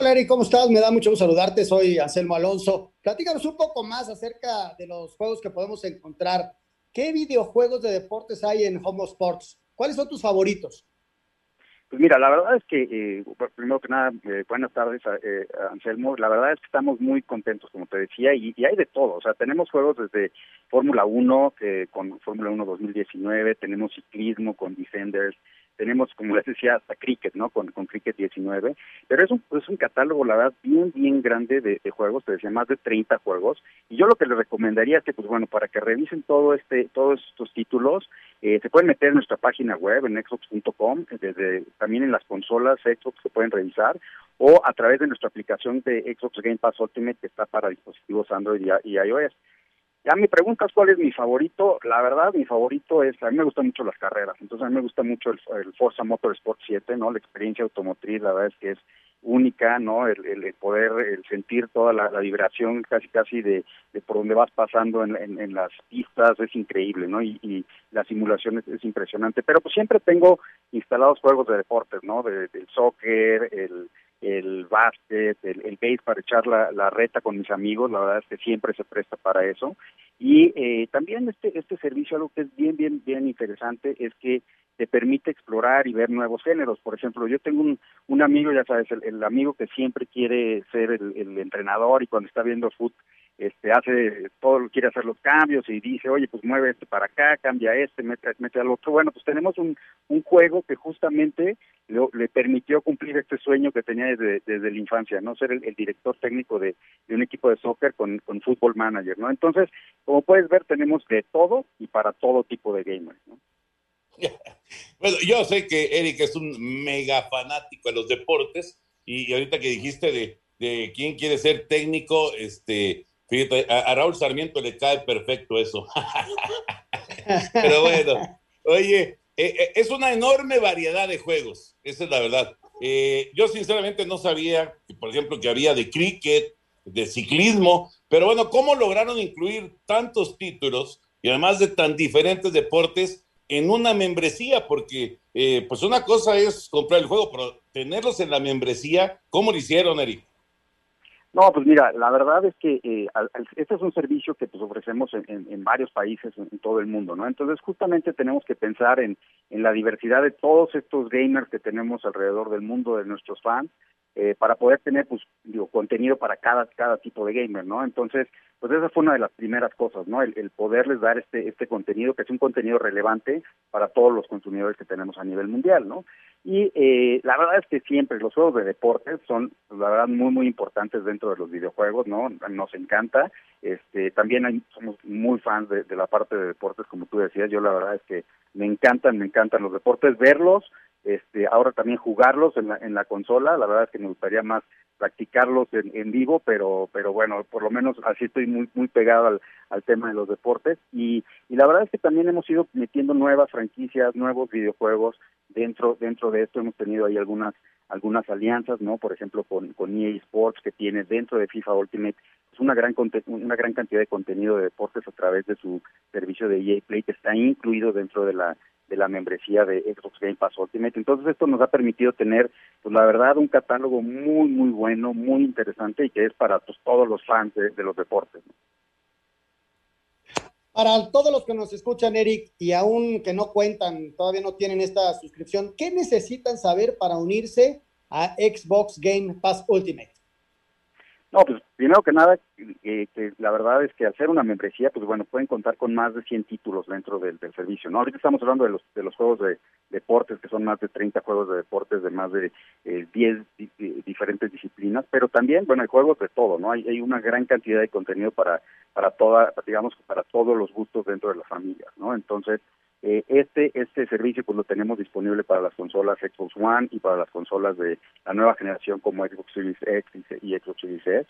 Hola Eric, ¿cómo estás? Me da mucho gusto saludarte, soy Anselmo Alonso. Platícanos un poco más acerca de los juegos que podemos encontrar. ¿Qué videojuegos de deportes hay en Homo Sports? ¿Cuáles son tus favoritos? Pues mira, la verdad es que, eh, primero que nada, eh, buenas tardes, eh, Anselmo. La verdad es que estamos muy contentos, como te decía, y, y hay de todo. O sea, tenemos juegos desde Fórmula 1, con Fórmula 1 2019, tenemos ciclismo con Defenders, tenemos, como les decía, hasta Cricket, ¿no? Con, con Cricket 19, pero es un, es un catálogo, la verdad, bien, bien grande de, juegos, te decía, más de 30 juegos, y yo lo que les recomendaría es que, pues bueno, para que revisen todo este, todos estos títulos, eh, se pueden meter en nuestra página web, en xbox.com, desde también en las consolas Xbox se pueden revisar, o a través de nuestra aplicación de Xbox Game Pass Ultimate, que está para dispositivos Android y, y iOS. Ya me preguntas cuál es mi favorito, la verdad mi favorito es, a mí me gustan mucho las carreras, entonces a mí me gusta mucho el, Forza Motorsport 7, ¿no? La experiencia automotriz, la verdad es que es única, ¿no? El, el poder, el sentir toda la, vibración casi casi de, de, por donde vas pasando en, en, las pistas es increíble, ¿no? Y, y la simulación es, impresionante, pero pues siempre tengo instalados juegos de deportes, ¿no? De, del soccer, el el básquet, el, el base para echar la, la, reta con mis amigos, la verdad es que siempre se presta para eso. Y eh, también este, este servicio, algo que es bien, bien, bien interesante, es que te permite explorar y ver nuevos géneros. Por ejemplo, yo tengo un, un amigo, ya sabes, el, amigo que siempre quiere ser el, el entrenador y cuando está viendo fútbol este hace todo quiere hacer los cambios y dice oye pues mueve este para acá cambia este mete, mete al otro bueno pues tenemos un, un juego que justamente le permitió cumplir este sueño que tenía desde, desde la infancia no ser el, director técnico de, un equipo de soccer con, con fútbol manager no entonces como puedes ver tenemos de todo y para todo tipo de gamers ¿no? bueno yo sé que Eric es un mega fanático de los deportes y, y ahorita que dijiste de, de quién quiere ser técnico este Fíjate, a, Raúl Sarmiento le cae perfecto eso. Pero bueno, oye, eh, eh, es una enorme variedad de juegos, esa es la verdad. Eh, yo sinceramente no sabía, por ejemplo, que había de cricket, de ciclismo, pero bueno, ¿cómo lograron incluir tantos títulos y además de tan diferentes deportes en una membresía? Porque pues una cosa es comprar el juego, pero tenerlos en la membresía, ¿cómo lo hicieron, Eric? No, pues mira, la verdad es que eh, este es un servicio que pues ofrecemos en, varios países en, todo el mundo, ¿no? Entonces justamente tenemos que pensar en, en la diversidad de todos estos gamers que tenemos alrededor del mundo, de nuestros fans, eh, para poder tener pues digo contenido para cada cada tipo de gamer no entonces pues esa fue una de las primeras cosas no el, poderles dar este este contenido que es un contenido relevante para todos los consumidores que tenemos a nivel mundial no y eh, la verdad es que siempre los juegos de deportes son pues, la verdad muy muy importantes dentro de los videojuegos no nos encanta. Este también hay, somos muy fans de, de la parte de deportes como tú decías. Yo la verdad es que me encantan me encantan los deportes. Verlos este, ahora también jugarlos en la, en la consola, la verdad es que me gustaría más practicarlos en, en vivo, pero, pero bueno, por lo menos así estoy muy, muy pegado al, al tema de los deportes y, y la verdad es que también hemos ido metiendo nuevas franquicias, nuevos videojuegos dentro, dentro de esto hemos tenido ahí algunas, algunas alianzas, ¿no? Por ejemplo, con, con EA Sports, que tiene dentro de FIFA Ultimate pues, una gran, una gran cantidad de contenido de deportes a través de su servicio de EA Play, que está incluido dentro de la de la membresía de Xbox Game Pass Ultimate. Entonces esto nos ha permitido tener, pues la verdad, un catálogo muy, muy bueno, muy interesante y que es para pues, todos los fans de, los deportes. Para todos los que nos escuchan, Eric, y aún que no cuentan, todavía no tienen esta suscripción, ¿qué necesitan saber para unirse a Xbox Game Pass Ultimate? No, pues primero que nada, eh, la verdad es que al ser una membresía, pues bueno, pueden contar con más de 100 títulos dentro del, servicio, ¿no? Ahorita estamos hablando de los, de los juegos de deportes, que son más de 30 juegos de deportes de más de eh, 10 diferentes disciplinas, pero también, bueno, hay juegos de todo, ¿no? Hay, hay una gran cantidad de contenido para, para toda, digamos, para todos los gustos dentro de la familia, ¿no? Entonces, eh, este, este servicio pues lo tenemos disponible para las consolas Xbox One y para las consolas de la nueva generación como Xbox Series X y Xbox Series S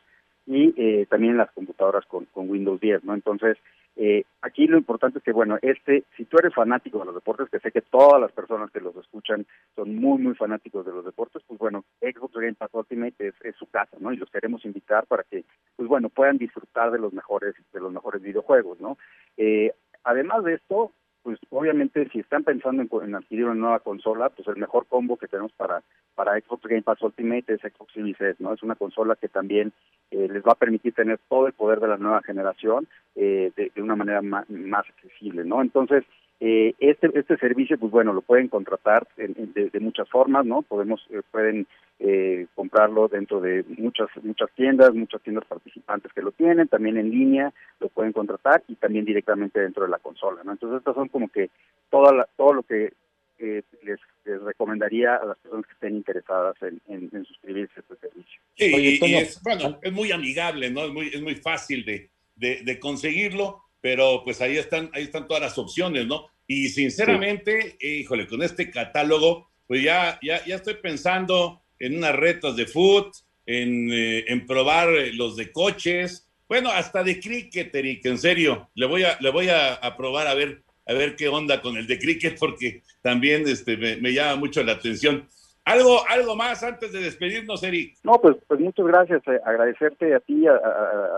y eh, también las computadoras con, con Windows 10, ¿no? Entonces, eh, aquí lo importante es que, bueno, este, si tú eres fanático de los deportes, que sé que todas las personas que los escuchan son muy, muy fanáticos de los deportes, pues bueno, Xbox Game Pass Ultimate es, es su casa, ¿no? Y los queremos invitar para que, pues bueno, puedan disfrutar de los mejores, de los mejores videojuegos, ¿no? Eh, además de esto, pues obviamente si están pensando en, adquirir una nueva consola, pues el mejor combo que tenemos para para Xbox Game Pass Ultimate es Xbox Series ¿no? Es una consola que también eh, les va a permitir tener todo el poder de la nueva generación eh, de, una manera más, accesible, ¿no? Entonces, eh, este este servicio, pues bueno, lo pueden contratar de, muchas formas, ¿no? Podemos pueden eh, comprarlo dentro de muchas muchas tiendas, muchas tiendas participantes que lo tienen, también en línea lo pueden contratar y también directamente dentro de la consola, ¿no? Entonces estas son como que toda todo lo que eh, les, recomendaría a las personas que estén interesadas en, suscribirse a este servicio. Sí, y, es, bueno, es muy amigable, ¿no? Es muy, es muy fácil de, de, conseguirlo, pero pues ahí están, ahí están todas las opciones, ¿no? Y sinceramente, híjole, con este catálogo, pues ya, ya, ya estoy pensando en unas retas de foot, en, eh, en probar los de coches, bueno, hasta de cricket, Eric, en serio, le voy a, le voy a, a probar a ver a ver qué onda con el de cricket, porque también este, me, llama mucho la atención. ¿Algo, algo más antes de despedirnos, Eric? No, pues, pues muchas gracias. Eh, agradecerte a ti, a,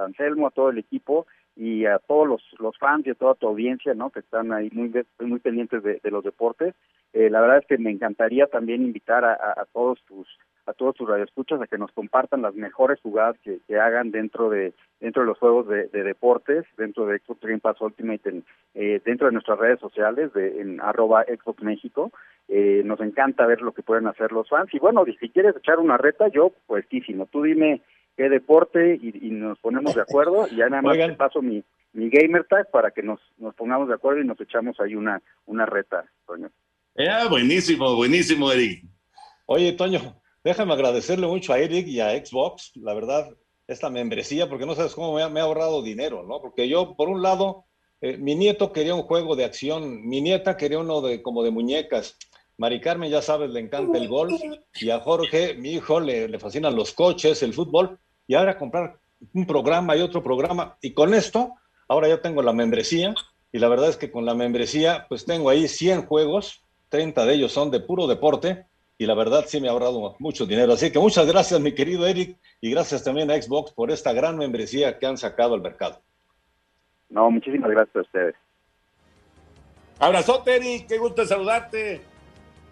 Anselmo, a todo el equipo y a todos los, los fans y a toda tu audiencia, ¿no? Que están ahí muy, muy pendientes de, los deportes. Eh, la verdad es que me encantaría también invitar a, a todos tus a todos tus radioescuchas a que nos compartan las mejores jugadas que, que hagan dentro de dentro de los juegos de, deportes, dentro de Xbox Game Pass Ultimate, eh, dentro de nuestras redes sociales, de, en arroba Xbox México. Eh, nos encanta ver lo que pueden hacer los fans. Y bueno, si quieres echar una reta, yo puestísimo. Tú dime qué deporte y, nos ponemos de acuerdo y ya nada más te paso mi, mi gamer tag para que nos, nos pongamos de acuerdo y nos echamos ahí una, una reta, Toño. Ah, buenísimo, buenísimo, Eric. Oye, Toño, Déjame agradecerle mucho a Eric y a Xbox, la verdad, esta membresía, porque no sabes cómo me ha, ahorrado dinero, ¿no? Porque yo, por un lado, eh, mi nieto quería un juego de acción, mi nieta quería uno de como de muñecas. Mari Carmen, ya sabes, le encanta el golf, y a Jorge, mi hijo, le, le fascinan los coches, el fútbol, y ahora comprar un programa y otro programa, y con esto, ahora ya tengo la membresía, y la verdad es que con la membresía, pues tengo ahí 100 juegos, 30 de ellos son de puro deporte, y la verdad sí me ha ahorrado mucho dinero. Así que muchas gracias, mi querido Eric, y gracias también a Xbox por esta gran membresía que han sacado al mercado. No, muchísimas gracias a ustedes. Abrazote, Eric, qué gusto saludarte.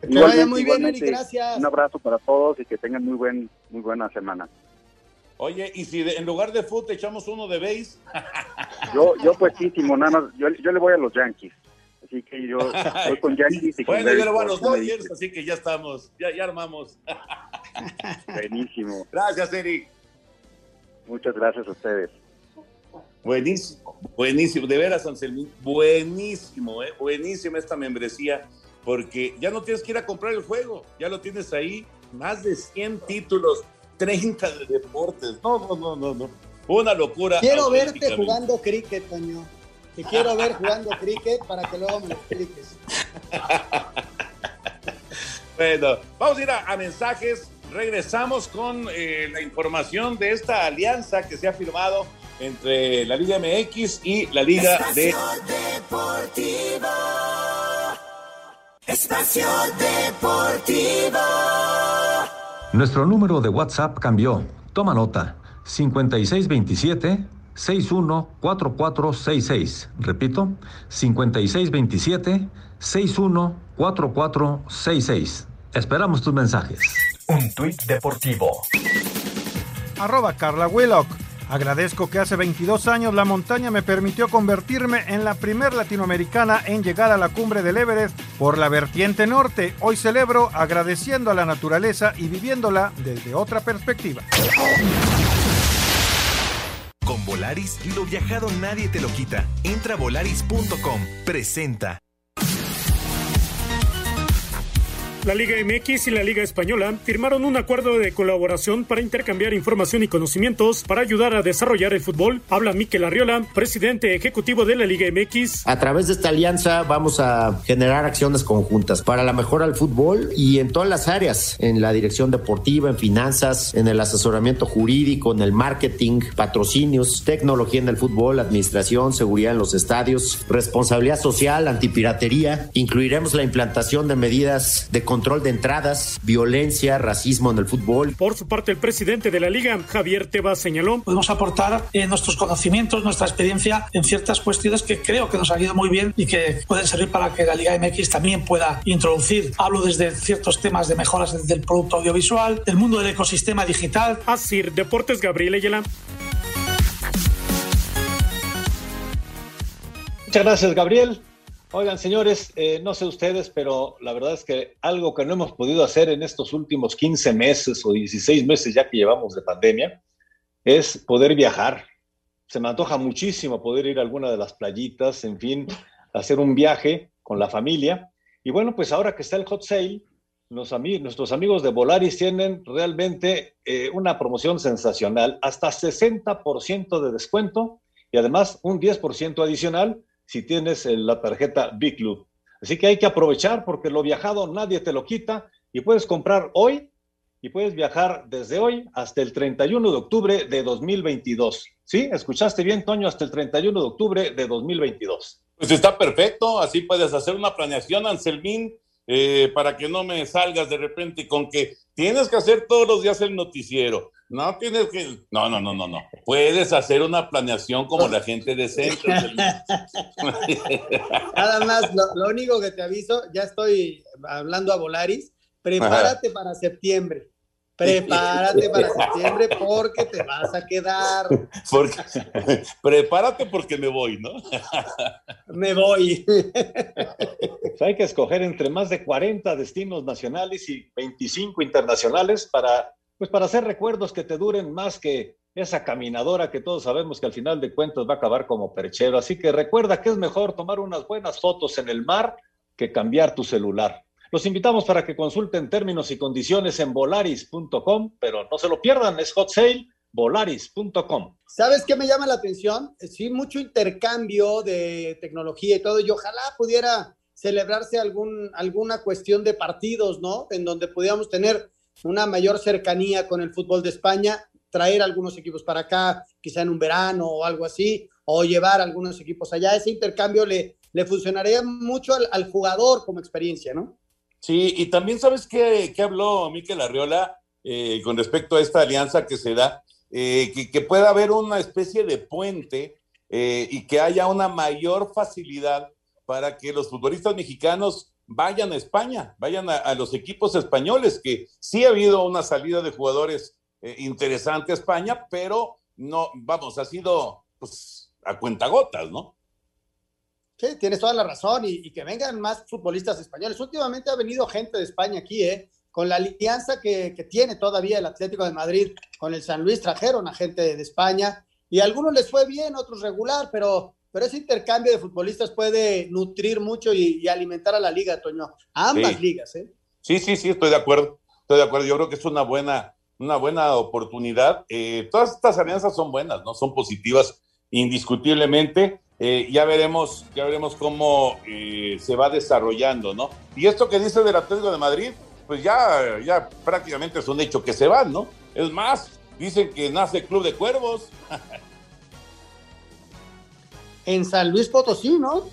Que vaya muy bien, Eric, gracias. Un abrazo para todos y que tengan muy buen muy buena semana. Oye, y si en lugar de fútbol echamos uno de base. yo, yo pues sí, nada yo, yo le voy a los Yankees. Así que yo estoy con Yankees. Y bueno, yo lo voy a los Dodgers, así que ya estamos, ya, ya armamos. Buenísimo. Gracias, Eric. Muchas gracias a ustedes. Buenísimo, buenísimo, de veras, Anselmín, buenísimo, eh, buenísima esta membresía, porque ya no tienes que ir a comprar el juego, ya lo tienes ahí, más de 100 títulos, 30 de deportes, no, no, no, no, no, una locura. Quiero verte jugando cricket, Toño. Te quiero ver jugando cricket para que luego me lo expliques. bueno, vamos a ir a, mensajes. Regresamos con eh, la información de esta alianza que se ha firmado entre la Liga MX y la Liga de. Deportivo. Espacio Deportivo. Nuestro número de WhatsApp cambió. Toma nota. 5627 614466. Repito, 5627-614466. Esperamos tus mensajes. Un tuit deportivo. Arroba Carla Willock. Agradezco que hace 22 años la montaña me permitió convertirme en la primer latinoamericana en llegar a la cumbre del Everest por la vertiente norte. Hoy celebro agradeciendo a la naturaleza y viviéndola desde otra perspectiva. Con Volaris, lo viajado nadie te lo quita. Entra a volaris.com. Presenta. La Liga MX y la Liga Española firmaron un acuerdo de colaboración para intercambiar información y conocimientos para ayudar a desarrollar el fútbol. Habla Miquel Arriola, presidente ejecutivo de la Liga MX. A través de esta alianza vamos a generar acciones conjuntas para la mejora del fútbol y en todas las áreas, en la dirección deportiva, en finanzas, en el asesoramiento jurídico, en el marketing, patrocinios, tecnología en el fútbol, administración, seguridad en los estadios, responsabilidad social, antipiratería. Incluiremos la implantación de medidas de control de entradas, violencia, racismo en el fútbol. Por su parte, el presidente de la liga, Javier Tebas, señaló. Podemos aportar eh, nuestros conocimientos, nuestra experiencia en ciertas cuestiones que creo que nos han ido muy bien y que pueden servir para que la Liga MX también pueda introducir. Hablo desde ciertos temas de mejoras del producto audiovisual, del mundo del ecosistema digital. Así, Deportes Gabriel Ayala. Muchas gracias, Gabriel. Oigan, señores, eh, no sé ustedes, pero la verdad es que algo que no hemos podido hacer en estos últimos 15 meses o 16 meses ya que llevamos de pandemia es poder viajar. Se me antoja muchísimo poder ir a alguna de las playitas, en fin, hacer un viaje con la familia. Y bueno, pues ahora que está el hot sale, nuestros amigos de Volaris tienen realmente eh, una promoción sensacional, hasta 60% de descuento y además un 10% adicional si tienes eh, la tarjeta Big Club. Así que hay que aprovechar porque lo viajado nadie te lo quita y puedes comprar hoy y puedes viajar desde hoy hasta el 31 de octubre de 2022. ¿Sí? ¿Escuchaste bien, Toño? Hasta el 31 de octubre de 2022. Pues está perfecto, así puedes hacer una planeación, Anselmín, eh, para que no me salgas de repente con que tienes que hacer todos los días el noticiero. No tienes que. No, no, no, no, no. Puedes hacer una planeación como la gente decente. Nada más, lo, lo, único que te aviso, ya estoy hablando a Volaris, prepárate para septiembre. Prepárate para septiembre porque te vas a quedar. Porque, prepárate porque me voy, ¿no? Me voy. Pues hay que escoger entre más de 40 destinos nacionales y 25 internacionales para, pues para hacer recuerdos que te duren más que esa caminadora que todos sabemos que al final de cuentas va a acabar como perchero. Así que recuerda que es mejor tomar unas buenas fotos en el mar que cambiar tu celular. Los invitamos para que consulten términos y condiciones en volaris.com, pero no se lo pierdan, es hot sale volaris.com. ¿Sabes qué me llama la atención? Sí, mucho intercambio de tecnología y todo, y ojalá pudiera celebrarse algún, alguna cuestión de partidos, ¿no? En donde pudiéramos tener una mayor cercanía con el fútbol de España, traer algunos equipos para acá, quizá en un verano o algo así, o llevar algunos equipos allá. Ese intercambio le, le funcionaría mucho al, jugador como experiencia, ¿no? Sí, y también sabes qué, qué habló Miquel Arriola eh, con respecto a esta alianza que se da, eh, que, que, pueda haber una especie de puente eh, y que haya una mayor facilidad para que los futbolistas mexicanos vayan a España, vayan a, los equipos españoles, que sí ha habido una salida de jugadores interesante a España, pero no, vamos, ha sido pues, a cuentagotas, ¿no? Sí, tienes toda la razón y, y, que vengan más futbolistas españoles. Últimamente ha venido gente de España aquí, ¿eh? Con la alianza que, que, tiene todavía el Atlético de Madrid con el San Luis, trajeron a gente de España y a algunos les fue bien, otros regular, pero, pero ese intercambio de futbolistas puede nutrir mucho y, y alimentar a la liga, Toño, a ambas sí. ligas, ¿eh? Sí, sí, sí, estoy de acuerdo, estoy de acuerdo. Yo creo que es una buena, una buena oportunidad. Eh, todas estas alianzas son buenas, ¿no? Son positivas indiscutiblemente. Eh, ya veremos, ya veremos cómo eh, se va desarrollando, ¿no? Y esto que dice del Atlético de Madrid, pues ya, ya prácticamente es un hecho que se van, ¿no? Es más, dicen que nace Club de Cuervos. en San Luis Potosí, ¿no?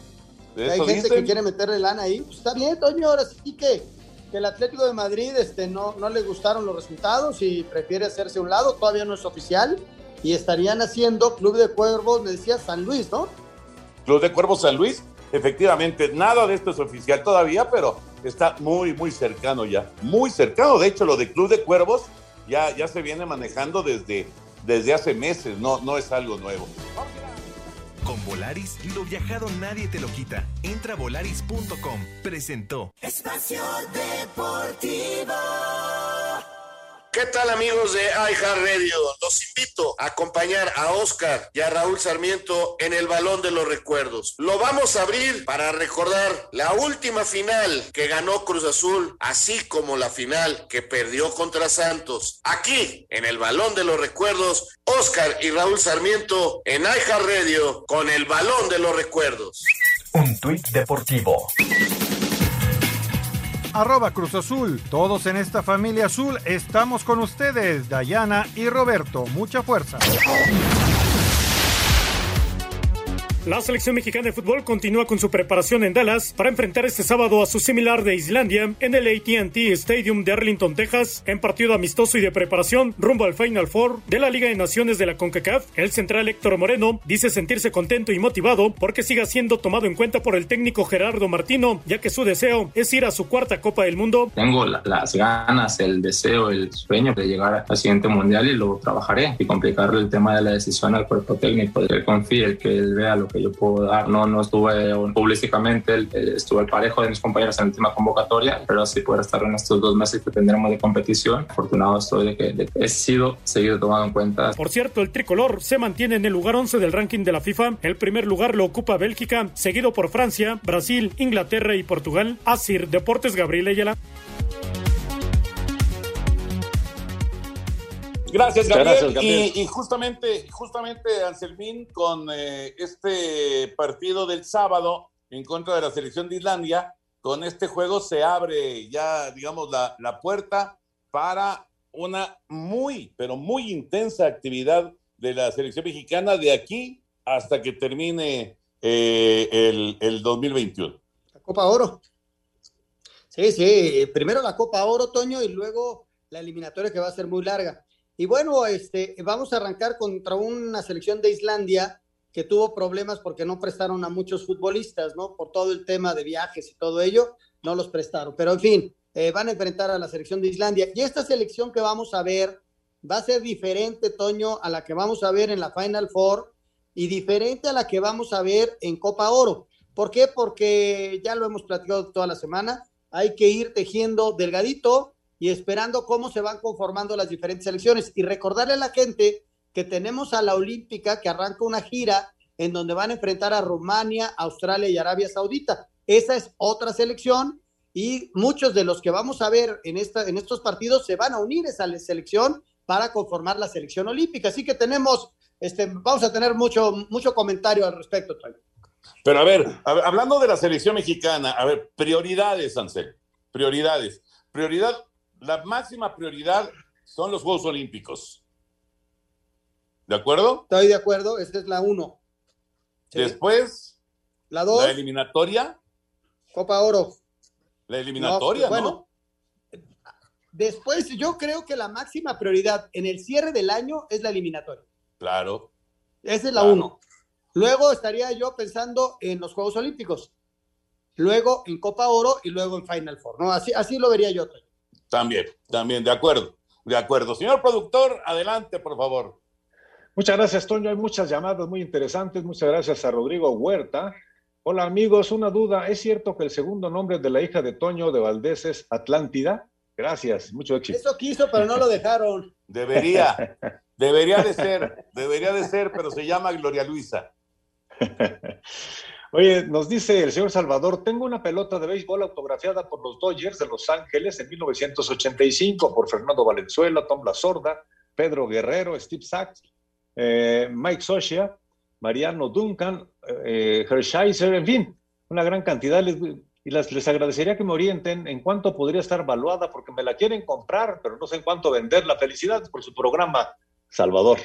Hay gente dicen. que quiere meterle lana ahí. Pues está bien, Toño, ahora sí que, que el Atlético de Madrid este, no, no le gustaron los resultados y prefiere hacerse a un lado, todavía no es oficial. Y estarían haciendo Club de Cuervos, me decía San Luis, ¿no? Club de Cuervos San Luis, efectivamente, nada de esto es oficial todavía, pero está muy, muy cercano ya, muy cercano. De hecho, lo de Club de Cuervos ya, ya se viene manejando desde, desde hace meses, no, no es algo nuevo. Con Volaris, lo viajado nadie te lo quita. Entra a volaris.com. Presentó. Espacio Deportivo. ¿Qué tal amigos de iHeartRadio? Los invito a acompañar a Oscar y a Raúl Sarmiento en el Balón de los Recuerdos. Lo vamos a abrir para recordar la última final que ganó Cruz Azul, así como la final que perdió contra Santos. Aquí, en el Balón de los Recuerdos, Oscar y Raúl Sarmiento en iHeartRadio con el Balón de los Recuerdos. Un tuit deportivo. Arroba Cruz Azul. Todos en esta familia azul estamos con ustedes, Dayana y Roberto. Mucha fuerza. La selección mexicana de fútbol continúa con su preparación en Dallas para enfrentar este sábado a su similar de Islandia en el ATT Stadium de Arlington, Texas, en partido amistoso y de preparación rumbo al Final Four de la Liga de Naciones de la CONCACAF. El central Héctor Moreno dice sentirse contento y motivado porque siga siendo tomado en cuenta por el técnico Gerardo Martino, ya que su deseo es ir a su cuarta Copa del Mundo. Tengo la, las ganas, el deseo, el sueño de llegar al siguiente mundial y lo trabajaré y complicarle el tema de la decisión al cuerpo técnico, que confíe, que él vea lo que yo puedo dar. No, no estuve públicamente, estuve el parejo de mis compañeros en la última convocatoria, pero sí poder estar en estos dos meses que tendremos de competición. Afortunado estoy de que, de que he sido seguido tomado en cuenta. Por cierto, el tricolor se mantiene en el lugar 11 del ranking de la FIFA. El primer lugar lo ocupa Bélgica, seguido por Francia, Brasil, Inglaterra y Portugal. Asir Deportes Gabriel Ayala. Gracias Gabriel. Y, justamente, justamente Anselmín, con eh, este partido del sábado en contra de la selección de Islandia, con este juego se abre ya, digamos, la, la puerta para una muy, pero muy intensa actividad de la selección mexicana de aquí hasta que termine eh, el, el 2021. La Copa Oro. Sí, sí, primero la Copa Oro, Toño, y luego la eliminatoria que va a ser muy larga. Y bueno, este, vamos a arrancar contra una selección de Islandia que tuvo problemas porque no prestaron a muchos futbolistas, ¿no? Por todo el tema de viajes y todo ello, no los prestaron. Pero en fin, eh, van a enfrentar a la selección de Islandia. Y esta selección que vamos a ver va a ser diferente, Toño, a la que vamos a ver en la Final Four y diferente a la que vamos a ver en Copa Oro. ¿Por qué? Porque ya lo hemos platicado toda la semana, hay que ir tejiendo delgadito y esperando cómo se van conformando las diferentes selecciones. Y recordarle a la gente que tenemos a la Olímpica que arranca una gira en donde van a enfrentar a Rumania, Australia y Arabia Saudita. Esa es otra selección y muchos de los que vamos a ver en, esta, en estos partidos se van a unir a esa selección para conformar la selección olímpica. Así que tenemos, este, vamos a tener mucho, mucho comentario al respecto. Pero a ver, hablando de la selección mexicana, a ver, prioridades, Ansel, prioridades. Prioridad la máxima prioridad son los Juegos Olímpicos. ¿De acuerdo? Estoy de acuerdo, esta es la uno. Después, la dos. La eliminatoria. Copa Oro. La eliminatoria, ¿no? Después, yo creo que la máxima prioridad en el cierre del año es la eliminatoria. Claro. Esa es la uno. Luego estaría yo pensando en los Juegos Olímpicos. Luego en Copa Oro y luego en Final Four, ¿no? Así, así lo vería yo. También, también, de acuerdo, de acuerdo. Señor productor, adelante, por favor. Muchas gracias, Toño. Hay muchas llamadas muy interesantes. Muchas gracias a Rodrigo Huerta. Hola, amigos. Una duda. ¿Es cierto que el segundo nombre de la hija de Toño de Valdés es Atlántida? Gracias, mucho éxito. Eso quiso, pero no lo dejaron. Debería, debería de ser, debería de ser, pero se llama Gloria Luisa. Oye, nos dice el señor Salvador, tengo una pelota de béisbol autografiada por los Dodgers de Los Ángeles en 1985 por Fernando Valenzuela, Tom La Sorda, Pedro Guerrero, Steve Sachs, eh, Mike Socia, Mariano Duncan, eh, Hershiser, en fin, una gran cantidad. y las, les agradecería que me orienten en cuánto podría estar valuada, porque me la quieren comprar, pero no sé en cuánto venderla. Felicidades por su programa, Salvador.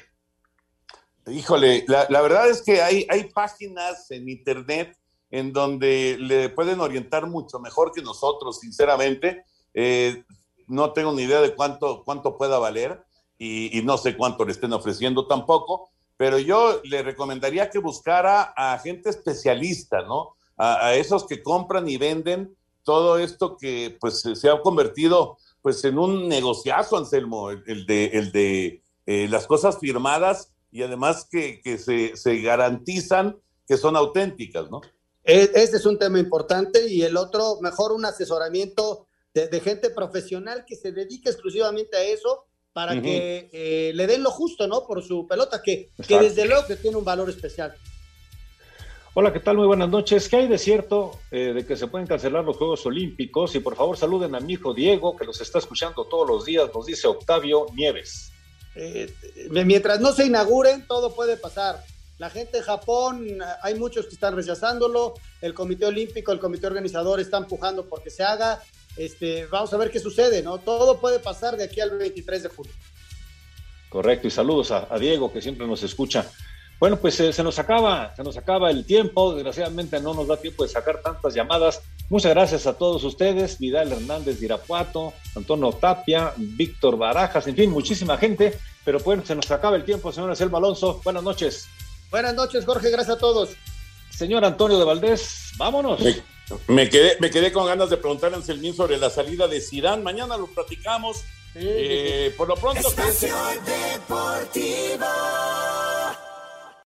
Híjole, la, verdad es que hay, hay páginas en internet en donde le pueden orientar mucho mejor que nosotros, sinceramente. Eh, no tengo ni idea de cuánto, cuánto pueda valer y, no sé cuánto le estén ofreciendo tampoco, pero yo le recomendaría que buscara a gente especialista, ¿no? A, esos que compran y venden todo esto que pues se ha convertido pues en un negociazo, Anselmo, el, de, el de eh, las cosas firmadas y además que, se, garantizan que son auténticas, ¿no? Este es un tema importante y el otro, mejor un asesoramiento de, gente profesional que se dedique exclusivamente a eso para que eh, le den lo justo, ¿no? Por su pelota, que, que desde luego que tiene un valor especial. Hola, ¿qué tal? Muy buenas noches. ¿Qué hay de cierto eh, de que se pueden cancelar los Juegos Olímpicos? Y por favor saluden a mi hijo Diego, que los está escuchando todos los días, nos dice Octavio Nieves. Eh, mientras no se inauguren, todo puede pasar. La gente de Japón, hay muchos que están rechazándolo, el Comité Olímpico, el Comité Organizador está empujando porque se haga. Este, vamos a ver qué sucede, ¿no? Todo puede pasar de aquí al 23 de julio. Correcto, y saludos a, Diego que siempre nos escucha. Bueno, pues eh, se nos acaba, se nos acaba el tiempo, desgraciadamente no nos da tiempo de sacar tantas llamadas. Muchas gracias a todos ustedes, Vidal Hernández de Irapuato, Antonio Tapia, Víctor Barajas, en fin, muchísima gente. Pero bueno, se nos acaba el tiempo, señor Selma Alonso. Buenas noches. Buenas noches, Jorge, gracias a todos. Señor Antonio de Valdés, vámonos. Me, quedé, me quedé con ganas de preguntarle a Anselmín sobre la salida de Sidán. Mañana lo platicamos. Eh, por lo pronto. Deportivo.